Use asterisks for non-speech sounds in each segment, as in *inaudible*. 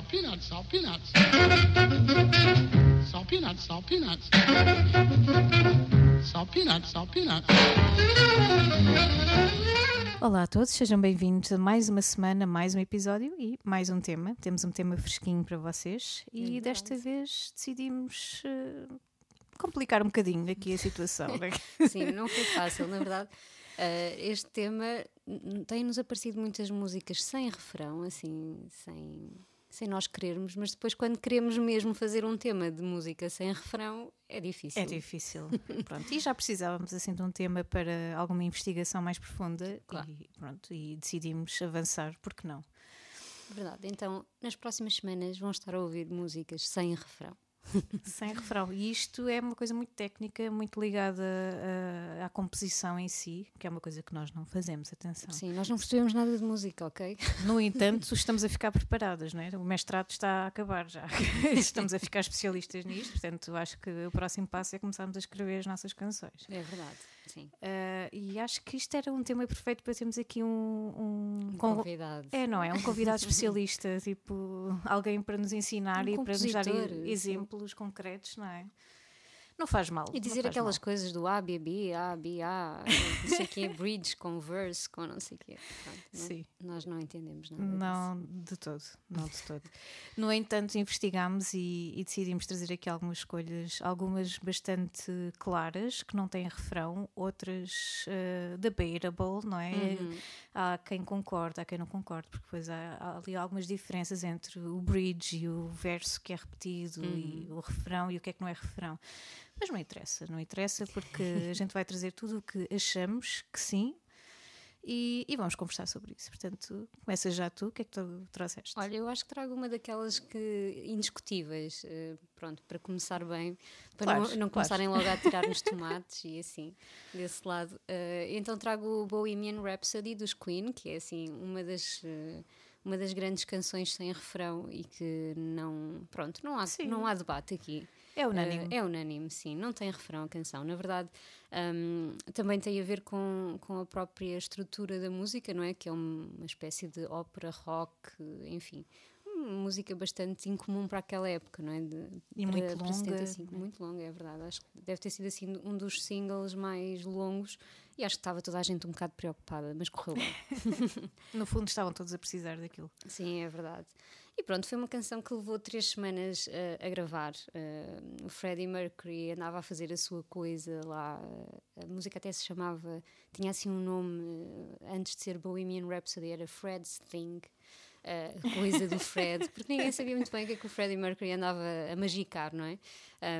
salt peanuts, salt peanuts. Salt peanuts, salt peanuts. Salt peanuts, salt peanuts. Olá a todos, sejam bem-vindos a mais uma semana, mais um episódio e mais um tema. Temos um tema fresquinho para vocês e É desta vez decidimos eh, complicar um bocadinho aqui a situação. né? *laughs* Sim, não foi fácil, na verdade. eh, este tema tem-nos aparecido muitas músicas sem refrão, assim, sem, sem nós querermos, mas depois, quando queremos mesmo fazer um tema de música sem refrão, é difícil. É difícil. *laughs* Pronto, e já precisávamos assim de um tema para alguma investigação mais profunda Claro. e, pronto, e decidimos avançar, porque não? Verdade. Então, nas próximas semanas vão estar a ouvir músicas sem refrão. *laughs* Sem refrão. E isto é uma coisa muito técnica, muito ligada ah, à composição em si, que é uma coisa que nós não fazemos, atenção. Sim, nós não percebemos nada de música, ok? No *laughs* entanto, estamos a ficar preparadas, não é? O mestrado está a acabar já. *laughs* Estamos a ficar especialistas nisto, portanto, acho que o próximo passo é começarmos a escrever as nossas canções. É verdade, sim. Ah, e acho que isto era um tema perfeito para termos aqui um. um Um con- convidado. É, não é? Um convidado *laughs* especialista, tipo, alguém para nos ensinar Um e para nos dar exemplos concretos, não é? Não faz mal. E não dizer aquelas mal. coisas do A, B, B, A, B, A, não sei o quê, *laughs* bridge com verse, com não sei o quê. Pronto, não- Sim. Nós não entendemos nada Não, de todo, não de todo. No entanto, investigámos e, e decidimos trazer aqui algumas escolhas, algumas bastante claras, que não têm refrão, outras eh, debatable, não é? Uhum. Há quem concorde, há quem não concorde, porque depois há, há ali algumas diferenças entre o bridge e o verso que é repetido e Uhum. o refrão e o que é que não é refrão. Mas não interessa, não interessa, porque a gente vai trazer tudo o que achamos que sim. E, e vamos conversar sobre isso. Portanto, começa já tu, o que é que tu trouxeste? Olha, eu acho que trago uma daquelas que indiscutíveis, eh, pronto, para começar bem, para Claro, não, não claro. começarem logo a *laughs* tirar-nos tomates e assim, desse lado. Eh, então trago o Bohemian Rhapsody dos Queen, que é assim uma das. eh, uma das grandes canções sem refrão e que não. Pronto, não há, Sim. não há debate aqui. É unânime. Eh, é unânime, sim. Não tem refrão a canção. Na verdade, hum, também tem a ver com, com a própria estrutura da música, não é? Que é um- uma espécie de ópera rock, enfim. Música bastante incomum para aquela época, não é? De, E para- muito para 70, longa, não é? muito longa, é verdade. Acho que deve ter sido assim um dos singles mais longos e acho que estava toda a gente um bocado preocupada, mas correu bem. *laughs* No fundo, estavam todos a precisar daquilo. Sim, é verdade. E pronto, foi uma canção que levou três semanas eh, a gravar. Eh, o Freddie Mercury andava a fazer a sua coisa lá. eh, a música até se chamava, tinha assim um nome, antes de ser Bohemian Rhapsody, era Fred's Thing. Eh, coisa do Fred, porque ninguém sabia muito bem o que é que o Freddie Mercury andava a magicar, não é?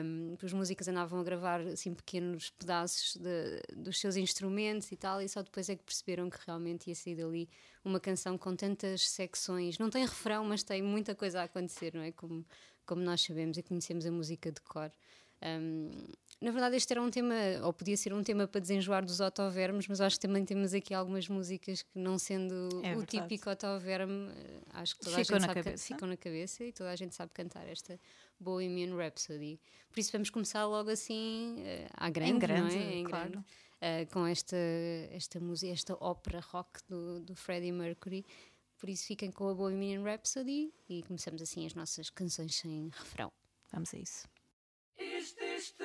Um, os músicos andavam a gravar assim pequenos pedaços de- dos seus instrumentos e tal, e só depois é que perceberam que realmente ia sair dali uma canção com tantas secções. Não tem refrão, mas tem muita coisa a acontecer, não é? Como, como nós sabemos e conhecemos a música de cor. Um, na verdade, este era um tema, ou podia ser um tema para desenjoar dos otovermes, mas acho que também temos aqui algumas músicas que, não sendo É o típico otoverme, eh, acho que toda Ficam a na gente sabe, ca- cabeça. ficam na cabeça e toda a gente sabe cantar esta Bohemian Rhapsody. Por isso vamos começar logo assim, eh, à grande, grande, não é? Em claro. grande, eh, com esta, esta música, esta ópera rock do, do Freddie Mercury. Por isso fiquem com a Bohemian Rhapsody e começamos assim as nossas canções sem refrão. Vamos a isso. Is this the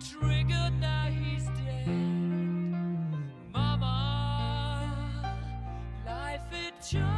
triggered, now he's dead. Mama, life it.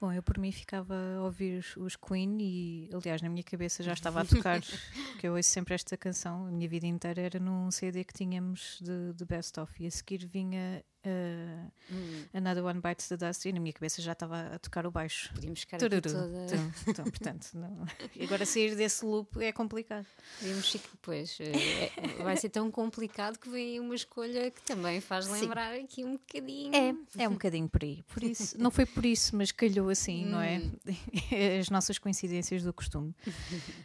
Bom, eu por mim ficava a ouvir os, Queen e, aliás, na minha cabeça já estava a *laughs* tocar, porque eu ouço sempre esta canção, a minha vida inteira era num CD que tínhamos de, de Best Of e a seguir vinha uh, Hum, Another One Bites the Dust, e na minha cabeça já estava a tocar o baixo. podíamos ficar aqui Tururu. toda. Então, então, portanto, não. *laughs* Agora sair desse loop é complicado. Podíamos ficar, pois, eh, é- vai ser tão complicado que vem aí uma escolha que também faz Sim. lembrar aqui um bocadinho. É, é um bocadinho por aí. Por isso, não foi por isso, mas calhou assim, não é? Hum. *laughs* As nossas coincidências do costume.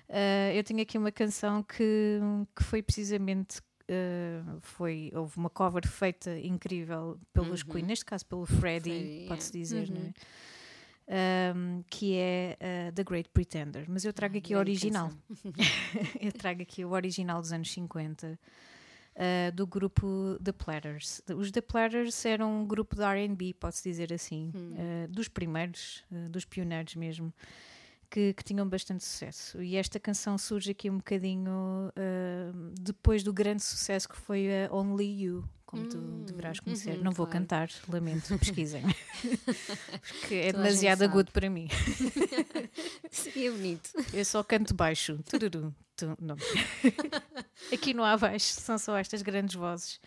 Ah, eu tenho aqui uma canção que, que foi precisamente. Ah, foi, houve uma cover feita incrível pelos Uhum. Queen, neste caso pelo Freddie, pode-se é. dizer, Uhum. é? Ahm, que é ah, The Great Pretender, mas eu trago aqui o original. *laughs* eu trago aqui o original dos anos 50 uh, do grupo The Platters. Os The Platters eram um grupo de RB, pode-se dizer assim, Hum. uh, dos primeiros, uh, dos pioneiros mesmo. Que, que tinham bastante sucesso. E esta canção surge aqui um bocadinho uh, depois do grande sucesso que foi a Only You, como tu Hum, deverás conhecer. uhum, Não vou claro. cantar, lamento, *laughs* pesquisem. Porque é Toda demasiado agudo para mim. *laughs* Seria bonito. Eu só canto baixo. Tururu. Tu, não. *laughs* Aqui no há baixo são só estas grandes vozes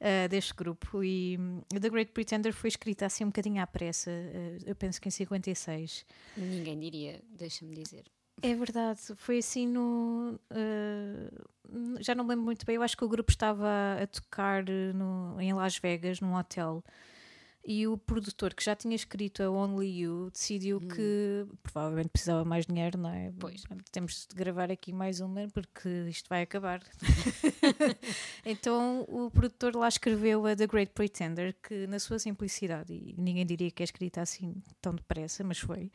ah, deste grupo. E hum, The Great Pretender foi escrita assim um bocadinho à pressa, ah, eu penso que em 56. Ninguém diria, deixa-me dizer. É verdade, foi assim no. ah, já não me lembro muito bem, eu acho que o grupo estava a tocar eh, no- em Las Vegas, num hotel. E o produtor que já tinha escrito a Only You decidiu que provavelmente precisava mais dinheiro, não é? Pois. Temos de gravar aqui mais uma porque isto vai acabar. *laughs* então o produtor lá escreveu a The Great Pretender, que na sua simplicidade, e ninguém diria que é escrita assim tão depressa, mas foi.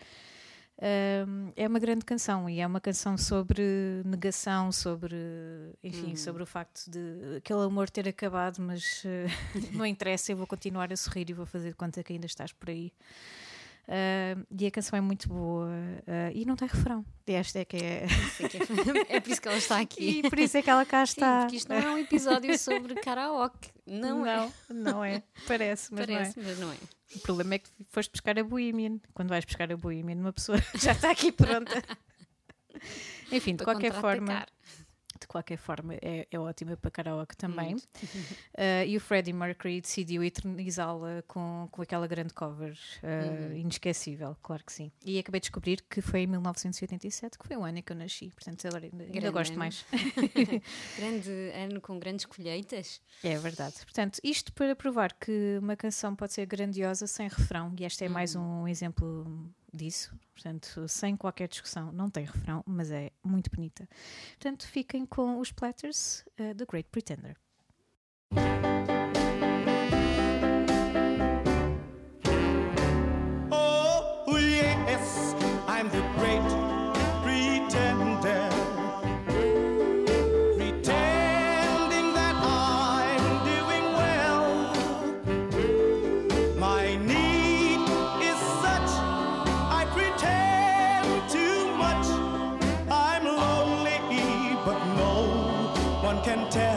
Um, é uma grande canção e é uma canção sobre negação, sobre, enfim, Hum. sobre o facto de aquele amor ter acabado, mas eh, *laughs* não interessa, eu vou continuar a sorrir e vou fazer conta que ainda estás por aí. Um, e a canção é muito boa uh, e não tem refrão. E Esta é que é. *laughs* Sei que É, é por isso que ela está aqui. E por isso é que ela cá Sim, está. porque isto não é um episódio sobre karaoke. Não, é. não, não é. Parece, mas *laughs* Parece, mas não é. não é. O problema é que foste buscar a Bohemian. Quando vais buscar a Bohemian, uma pessoa *laughs* já está aqui pronta. *laughs* Enfim, de Para qualquer forma. De qualquer forma, é, é ótima para karaoke também. Uh, *laughs* e o Freddie Mercury decidiu eternizá-la com, com aquela grande cover uh, Uhum. inesquecível, claro que sim. E acabei de descobrir que foi em 1987, que foi o ano em que eu nasci, portanto agora ainda, ainda gosto ano. mais. *laughs* Grande ano com grandes colheitas. É verdade. Portanto, isto para provar que uma canção pode ser grandiosa sem refrão, e este é mais um exemplo disso. Portanto, sem qualquer discussão, não tem refrão, mas é muito bonita. Portanto, fiquem com os Platters, uh, The Great Pretender. Can tell.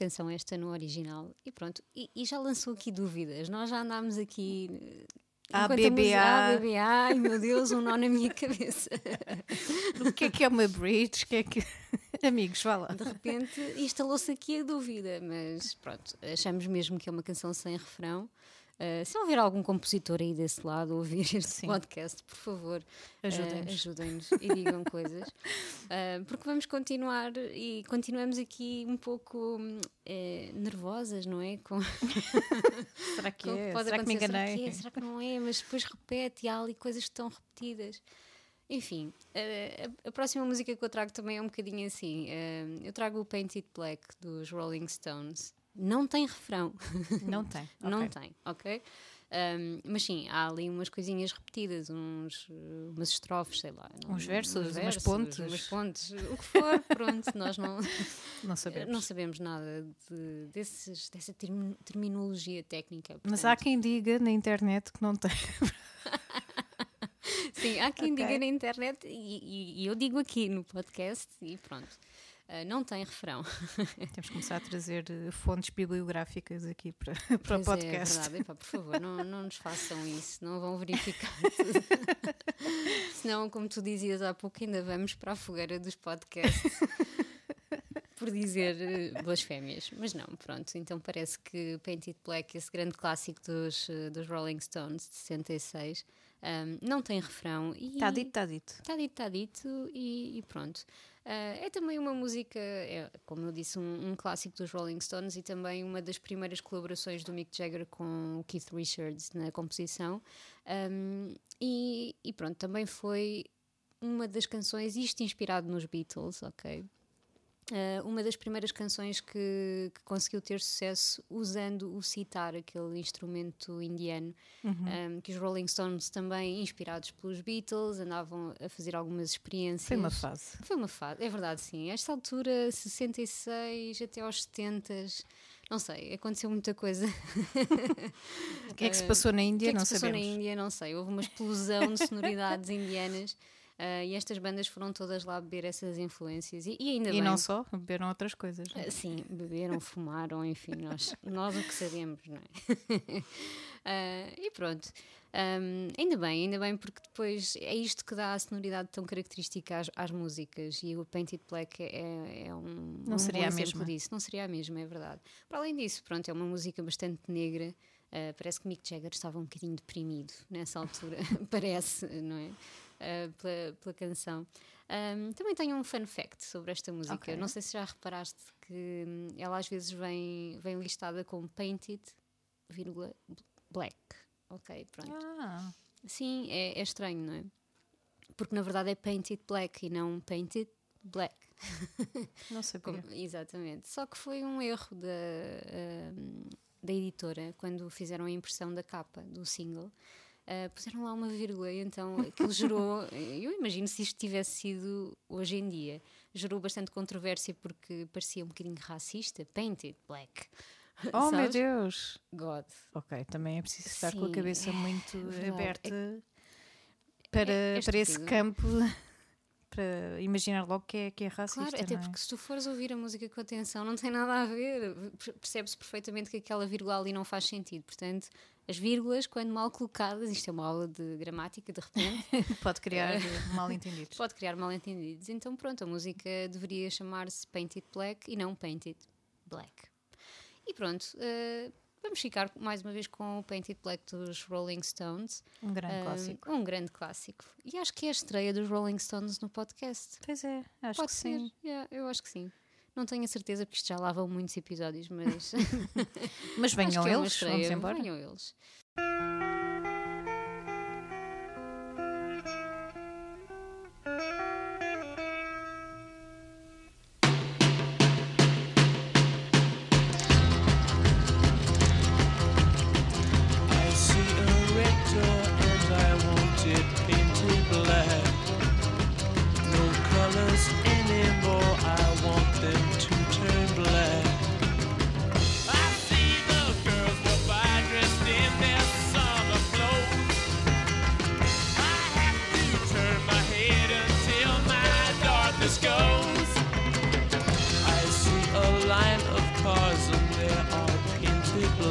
Canção esta no original. E pronto, e, e já lançou aqui dúvidas. Nós já andámos aqui. eh, A BBA. BBA, ai meu Deus, um nó na minha *laughs* cabeça. O que é que é uma bridge? Que é que... *laughs* Amigos, vá lá. De repente instalou-se aqui a dúvida, mas pronto, achamos mesmo que é uma canção sem refrão. Uh, se houver algum compositor aí desse lado ouvir este Sim. podcast, por favor, uh, Ajudem-nos. ajudem-nos e digam coisas. Uh, *laughs* porque vamos continuar e continuamos aqui um pouco hum, eh, nervosas, não é? Com, *laughs* Será que é? Será que me enganei? Será que, é? Será que não é? Mas depois repete e há ali coisas que estão repetidas. Enfim, eh, a, próxima música que eu trago também é um bocadinho assim. eh, eu trago o Painted Black dos Rolling Stones. Não tem refrão. Não tem. *laughs* Não ok. tem, ok? Um, mas sim, há ali umas coisinhas repetidas, uns, umas estrofes, sei lá. não- Uns versos, umas versos, pontes. Umas pontes, o que for, *laughs* pronto, nós não, *laughs* Não sabemos. não sabemos nada de- desses, dessa termi- terminologia técnica. Mas portanto, há quem diga na internet que não tem. Sim, há quem Ok. diga na internet e, e- e eu digo aqui no podcast e pronto. Uh, não tem refrão. *laughs* Temos que começar a trazer eh, fontes bibliográficas aqui para, *laughs* para o Pois É, podcast. verdade. Epá, por favor, não, não nos façam isso, não vão verificar. *laughs* Senão, como tu dizias há pouco, ainda vamos para a fogueira dos podcasts por dizer eh, blasfémias. Mas não, pronto. Então parece que Painted Black, esse grande clássico dos, eh, dos Rolling Stones de 66, um, não tem refrão. Está Tá dito, está dito. Está dito, está dito e, e pronto. Ah, é também uma música, é, como eu disse, um, um clássico dos Rolling Stones e também uma das primeiras colaborações do Mick Jagger com o Keith Richards na composição. Um, e, e pronto, também foi uma das canções, isto inspirado nos Beatles, ok? Ah, uma das primeiras canções que, que conseguiu ter sucesso usando o sitar, aquele instrumento indiano, um, que os Rolling Stones também, inspirados pelos Beatles, andavam a fazer algumas experiências. Foi uma fase. Foi uma fase, é verdade, sim. A esta altura, 66 até aos 70, não sei, aconteceu muita coisa. *laughs* O que é que se Eh, passou na O que Índia? é que não se passou sabemos. na Índia? Não sei. Houve uma explosão de sonoridades *laughs* indianas ah, e estas bandas foram todas lá beber essas influências. E, e ainda E bem. não só, beberam outras coisas. Ah, Sim, beberam, *laughs* fumaram, enfim, nós, nós o que sabemos, não é? *laughs* Ah, e pronto. Ahm, ainda bem, ainda bem, porque depois é isto que dá a sonoridade tão característica às, às músicas e o Painted Black é, é um, Não um seria a mesma. disso. Não seria a mesma, é verdade. Para além disso, pronto, é uma música bastante negra. Ah, parece que Mick Jagger estava um bocadinho deprimido nessa altura, *laughs* parece, não é? Ah, pela, pela canção. Ahm, também tenho um fun fact sobre esta música. Ok. Não sei se já reparaste que hum, ela às vezes vem, vem listada como painted, vírgula, black. Ok, pronto. Ah, Sim, é, é estranho, não é? Porque na verdade é painted black e não painted black. não *laughs* sabia. Como- exatamente. Só que foi um erro da, da editora quando fizeram a impressão da capa do single. Ah, puseram lá uma vírgula, e então aquilo gerou. *laughs* Eu imagino se isto tivesse sido hoje em dia, gerou bastante controvérsia porque parecia um bocadinho racista. Painted black. Oh, *laughs* meu Sabes? Deus. God. Ok, também é preciso estar com a Sim, cabeça muito verdade. aberta para, é para esse campo, *laughs* para imaginar logo que é, que é racista. Claro, até é? porque se tu fores ouvir a música com atenção, não tem nada a ver. Per- Percebe-se perfeitamente que aquela vírgula ali não faz sentido. Portanto, as vírgulas, quando mal colocadas, isto é uma aula de gramática, de repente, *laughs* Pode criar mal entendidos. pode criar mal-entendidos. Então, pronto, a música deveria chamar-se Painted Black e não Painted Black. E pronto, eh, vamos ficar mais uma vez com o Painted Black dos Rolling Stones. Um grande Um, clássico. Um grande clássico. E acho que é a estreia dos Rolling Stones no podcast. Pois é, acho Pode que ser, sim. yeah, eu acho que sim. Não tenho a certeza porque isto já lá vão muitos episódios, mas *laughs* *laughs* Mas venham é eles, estreia. vamos embora. Venham eles.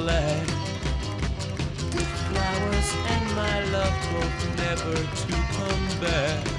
Black. With flowers and my love hope never to come back.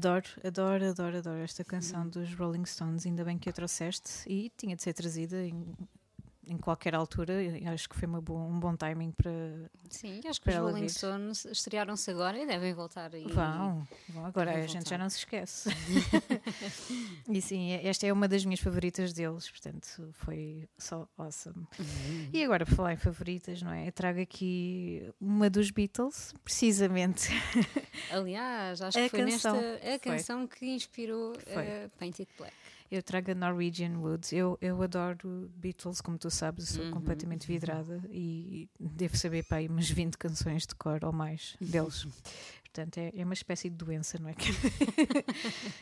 Adoro, adoro, adoro, adoro esta canção dos Rolling Stones. Ainda bem que a trouxeste e tinha de ser trazida em, em qualquer altura. e Acho que foi boa- um bom timing para. Sim, acho que Para os Rolling. Stones estrearam-se agora e devem voltar aí. Vão, vão agora, a gente voltar. já não se esquece. *laughs* e sim, esta é uma das minhas favoritas deles, portanto foi só awesome. E agora, por falar em favoritas, não é? Eu trago aqui uma dos Beatles, precisamente. Aliás, acho A que foi canção. nesta a Foi. canção que inspirou Foi. eh, Painted Black. Eu trago a Norwegian Wood. Eu, eu adoro Beatles, como tu sabes, sou Uhum. completamente vidrada e devo saber para aí umas 20 canções de cor ou mais deles. Portanto, é, é uma espécie de doença, não é? *laughs*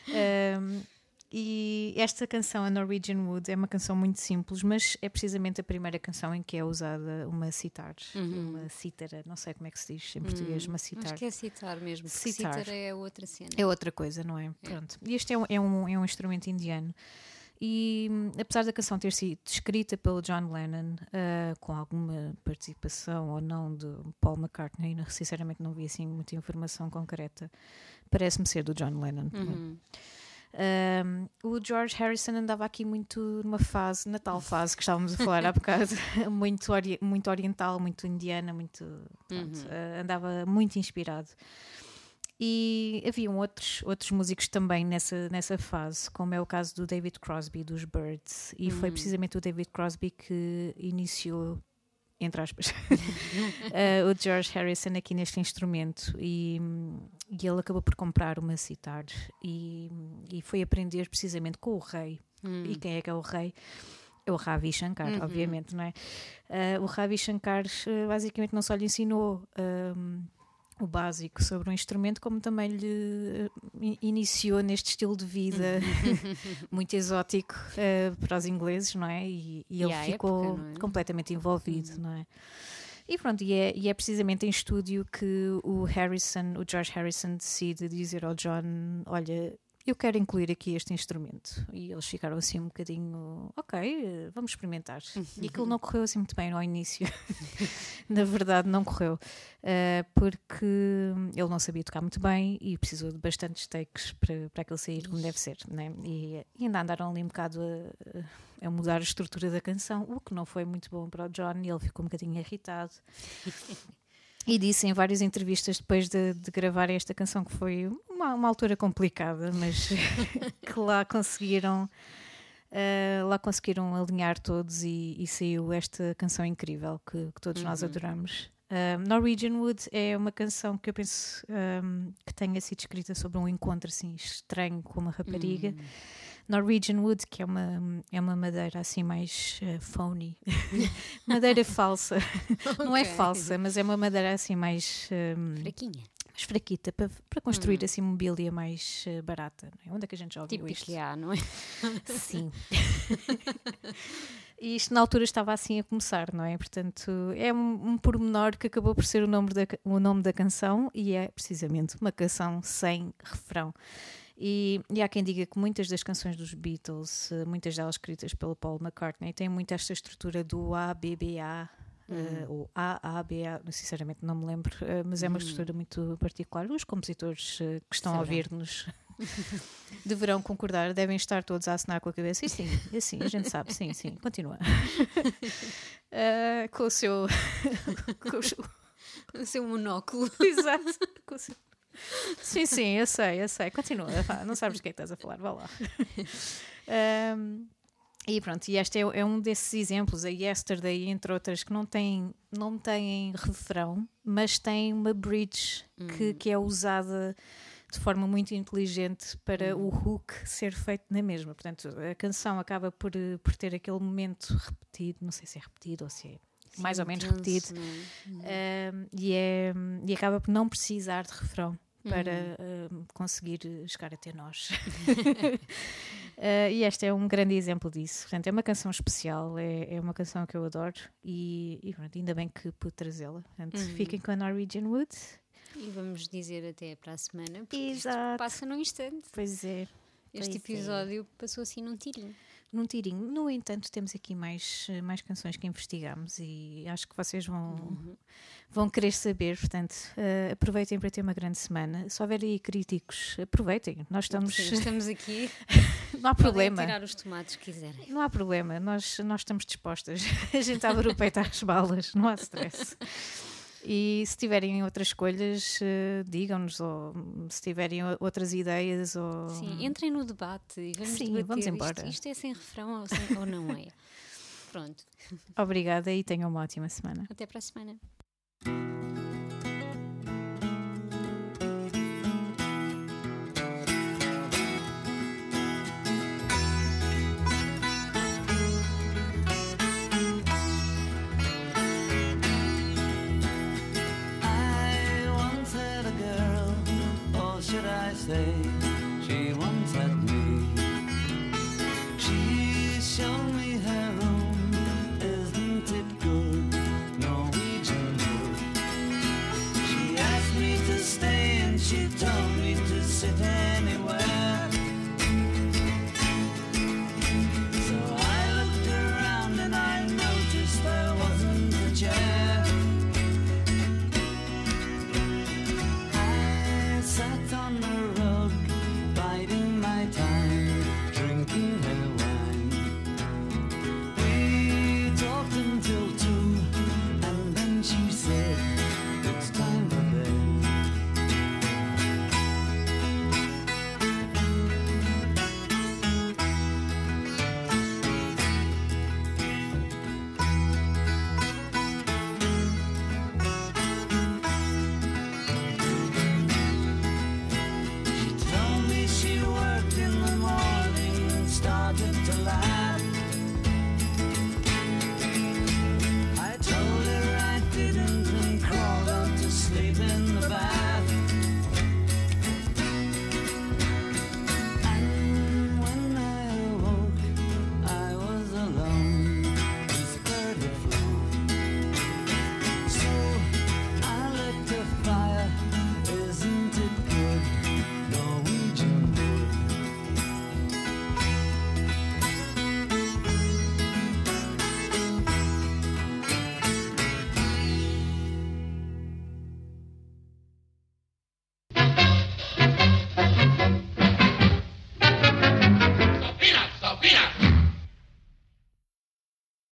*laughs* Um, e esta canção, a Norwegian Wood, é uma canção muito simples, mas é precisamente a primeira canção em que é usada uma citar, Uhum. uma cítara, não sei como é que se diz em português, uma citar. Acho que é citar mesmo, porque Citar. citar é outra cena. É outra coisa, não é? Pronto. E este é um, é um, é um instrumento indiano. E hum, apesar da canção ter sido escrita pelo John Lennon, ah, com alguma participação ou não de Paul McCartney, sinceramente não vi assim muita informação concreta, parece-me ser do John Lennon. Uhum. Um, o George Harrison andava aqui muito numa fase, na tal fase que estávamos a falar há bocado, *laughs* muito, ori- muito oriental, muito indiana, muito. pronto, uh, andava muito inspirado. E haviam outros, outros músicos também nessa, nessa fase, como é o caso do David Crosby, dos Birds, e foi precisamente o David Crosby que iniciou entre aspas, *laughs* *laughs* eh, o George Harrison aqui neste instrumento e, e ele acabou por comprar uma citar e, e foi aprender precisamente com o rei. E quem é que é o rei? É o Ravi Shankar, obviamente, não é? Eh, o Ravi Shankar eh, basicamente não só lhe ensinou. ehm, o básico sobre o instrumento, como também lhe eh, in- iniciou neste estilo de vida *laughs* *laughs* muito exótico eh, para os ingleses, não é? E, e E ele ficou época, é? completamente envolvido, não é? E pronto, e é, e é precisamente em estúdio que o Harrison, o George Harrison, decide dizer ao John: Olha, eu quero incluir aqui este instrumento. E eles ficaram assim um bocadinho, ok, eh, vamos experimentar. E aquilo não correu assim muito bem ao início. *laughs* Na verdade, não correu. eh, porque ele não sabia tocar muito bem e precisou de bastantes takes para, para aquele sair como deve ser. Né? E, e ainda andaram ali um bocado a, a mudar a estrutura da canção, o que não foi muito bom para o John e ele ficou um bocadinho irritado. *laughs* E disse em várias entrevistas depois de, de gravar esta canção que foi uma, uma altura complicada, mas *laughs* que lá conseguiram uh, lá conseguiram alinhar todos e, e saiu esta canção incrível que, que todos nós adoramos. Norwegian Wood é uma canção que eu penso um, que tenha sido escrita sobre um encontro assim estranho com uma rapariga. Norwegian Wood, que é uma, é uma madeira assim mais uh, phony, *laughs* madeira falsa. *laughs* Não é falsa, mas é uma madeira assim mais, um, Fraquinha. mais fraquita para, para construir assim mobília mais uh, barata. é? Onde é que a gente já ouviu Tipo isto? IKEA, não é? *laughs* Sim. e isto na altura estava assim a começar, não é? Portanto, é um, um pormenor que acabou por ser o nome, da, o nome da canção e é precisamente uma canção sem refrão. E, e há quem diga que muitas das canções dos Beatles, eh, muitas delas escritas pelo Paul McCartney, têm muito esta estrutura do ABBA. eh, ou AABA, sinceramente não me lembro, eh, mas é uma estrutura muito particular. Os compositores eh, que estão a Saberão. ouvir-nos *laughs* deverão concordar, devem estar todos a assinar com a cabeça. E sim, e sim, a gente sabe, sim, sim, continua. *laughs* Eh, com o seu. *laughs* com o seu- O seu monóculo. Exato. com o seu- Sim, sim, eu sei, eu sei. Continua, não sabes do que é que estás a falar, vá lá. *laughs* Ahm, e pronto, e este é, é um desses exemplos, a Yesterday, entre outras, que não tem, não têm refrão, mas tem uma bridge que, que é usada de forma muito inteligente para o hook ser feito na mesma. Portanto, a canção acaba por, por ter aquele momento repetido, não sei se é repetido ou se é mais ou menos Intenso, repetido, é? um, e, é, e acaba por não precisar de refrão para Uhum. um, conseguir chegar até nós. Uh, *laughs* e este é um grande exemplo disso. Portanto, é uma canção especial, é, é uma canção que eu adoro e, e pronto, ainda bem que pude trazê-la. Portanto, Uhum. fiquem com a Norwegian Wood. E vamos dizer até para a semana, porque isto Exato. passa num instante. Pois é. Este Pois é. episódio passou assim num tirinho. Num tirinho. No entanto, temos aqui mais, mais canções que investigamos e acho que vocês vão, Uhum. vão querer saber. Portanto, eh, aproveitem para ter uma grande semana. Se houver aí críticos, aproveitem. Nós estamos. Sim, *laughs* estamos aqui. não há Podem problema. tirar os tomates que quiserem. Não há problema, nós, nós estamos dispostas. *laughs* A gente abre o peito às balas, não há stress. E se tiverem outras escolhas, eh, digam-nos, ou se tiverem outras ideias, ou. Sim, entrem no debate e vamos Sim, debater. vamos Isto- embora. Isto, é sem refrão ou, sem- ou não é? *laughs* Pronto, Obrigada e tenham uma ótima semana. até para a semana. should I say? She once had me. She showed me her room. Isn't it good? Norwegian wood. She asked me to stay and she told me to sit down.